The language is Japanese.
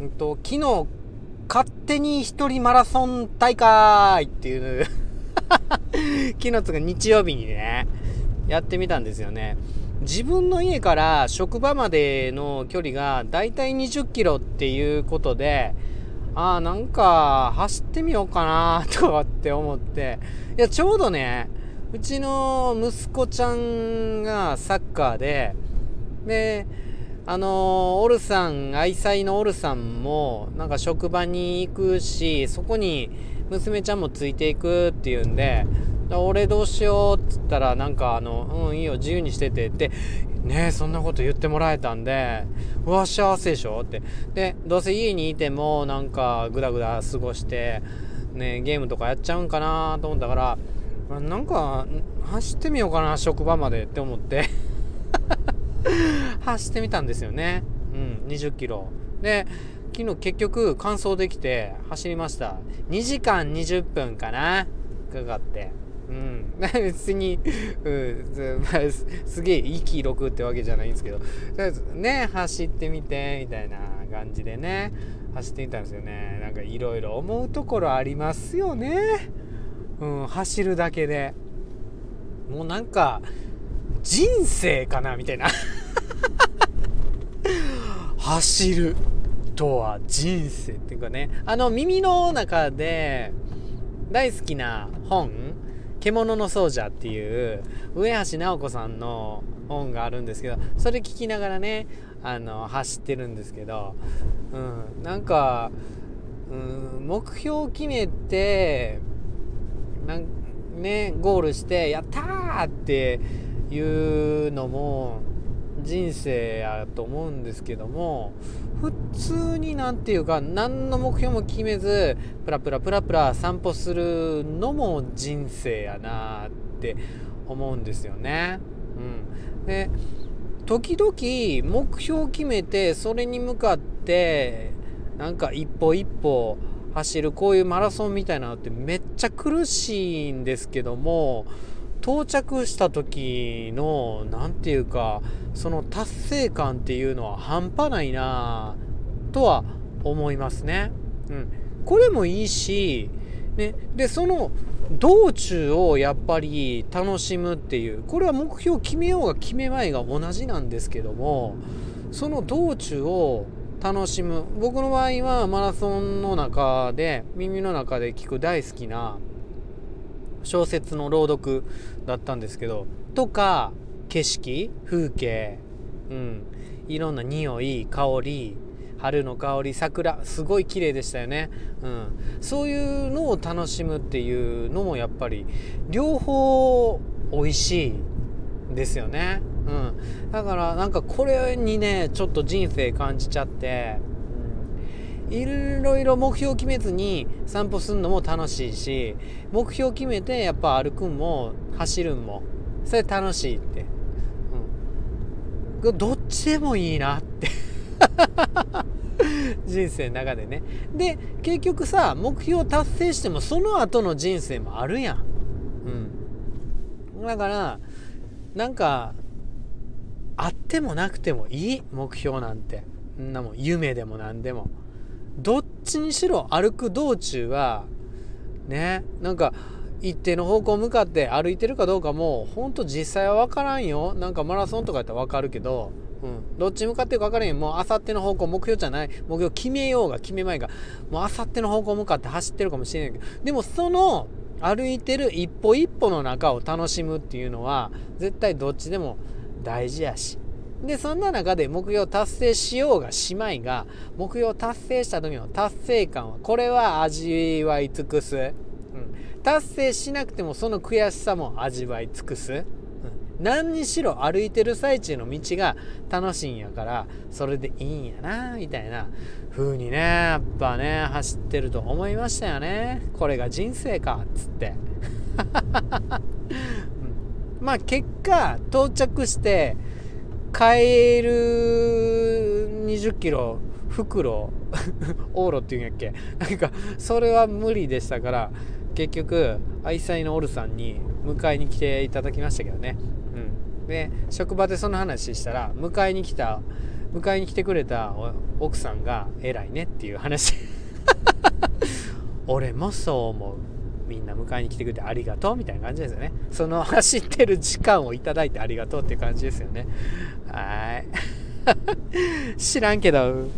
うんと、昨日、勝手に一人マラソン大会っていう 昨日つか日曜日にね、やってみたんですよね。自分の家から職場までの距離がだいたい20キロっていうことで、ああ、なんか走ってみようかな とかって思って、いや、ちょうどね、うちの息子ちゃんがサッカーで、で、あのオルさん、愛妻のオルさんも、なんか職場に行くし、そこに娘ちゃんもついていくっていうんで、俺どうしようっつったら、なんかあの、うん、いいよ、自由にしててって、ねそんなこと言ってもらえたんで、うわ、幸せでしょって。で、どうせ家にいても、なんか、ぐだぐだ過ごして、ねゲームとかやっちゃうんかなと思ったから、なんか、走ってみようかな、職場までって思って走ってみたんですよね。うん、20キロ。で、昨日結局完走できて走りました。2時間20分かな？かかって。うん。別に、うん、すげえいい記録ってわけじゃないんですけど、とりあえずね、走ってみて、みたいな感じでね、走ってみたんですよね。なんかいろいろ思うところありますよね。うん、走るだけで。もうなんか、人生かな？みたいな走るとは人生っていうかねあの耳の中で大好きな本「獣の奏者」っていう上橋直子さんの本があるんですけどそれ聞きながらねあの走ってるんですけど、うん、なんか、うん、目標を決めてなんねゴールして「やった!」っていうのも人生やと思うんですけども普通になんていうか何の目標も決めずプラプラプラプラ散歩するのも人生やなって思うんですよね。うん、で時々目標を決めてそれに向かってなんか一歩一歩走るこういうマラソンみたいなのってめっちゃ苦しいんですけども到着した時の何て言うかその達成感っていうのは半端ないなとは思いますね。うん、これもいいし、ね、でその道中をやっぱり楽しむっていうこれは目標を決めようが決めまいが同じなんですけどもその道中を楽しむ。僕の場合はマラソンの中で耳の中で聞く大好きな小説の朗読だったんですけどとか景色風景うん。いろんな匂い香り春の香り桜すごい綺麗でしたよね、うん、そういうのを楽しむっていうのもやっぱり両方美味しいですよね、うん、だからなんかこれにねちょっと人生感じちゃっていろいろ目標を決めずに散歩するのも楽しいし目標を決めてやっぱ歩くんも走るんもそれ楽しいって、うん、どっちでもいいなって。人生の中でね。で結局さ目標を達成してもその後の人生もあるやん。うん。だからなんかあってもなくてもいい目標なんて。んなもん。夢でも何でも。どっちにしろ歩く道中はねなんか一定の方向向かって歩いてるかどうかもほんと実際は分からんよ。なんかマラソンとかやったら分かるけど、うん、どっち向かってるか分からんよ。もうあさっての方向目標じゃない。目標決めようが決めまいが。もうあさっての方向向かって走ってるかもしれないけど。でもその歩いてる一歩一歩の中を楽しむっていうのは絶対どっちでも大事やし。でそんな中で目標達成しようがしまいが目標達成した時の達成感はこれは味わい尽くす、うん、達成しなくてもその悔しさも味わい尽くす、うん、何にしろ歩いてる最中の道が楽しいんやからそれでいいんやなみたいな。風にねやっぱね走ってると思いましたよね。これが人生かっつって、うん、まあ結果到着して買える20キロ袋往路っていうんやっけ？なんかそれは無理でしたから結局愛妻のオルさんに迎えに来ていただきましたけどね、うん、で職場でその話したら迎えに来た迎えに来てくれた奥さんが偉いねっていう話。俺もそう思う。みんな迎えに来てくれてありがとうみたいな感じですよね。その走ってる時間をいただいてありがとうっていう感じですよね。はい。知らんけど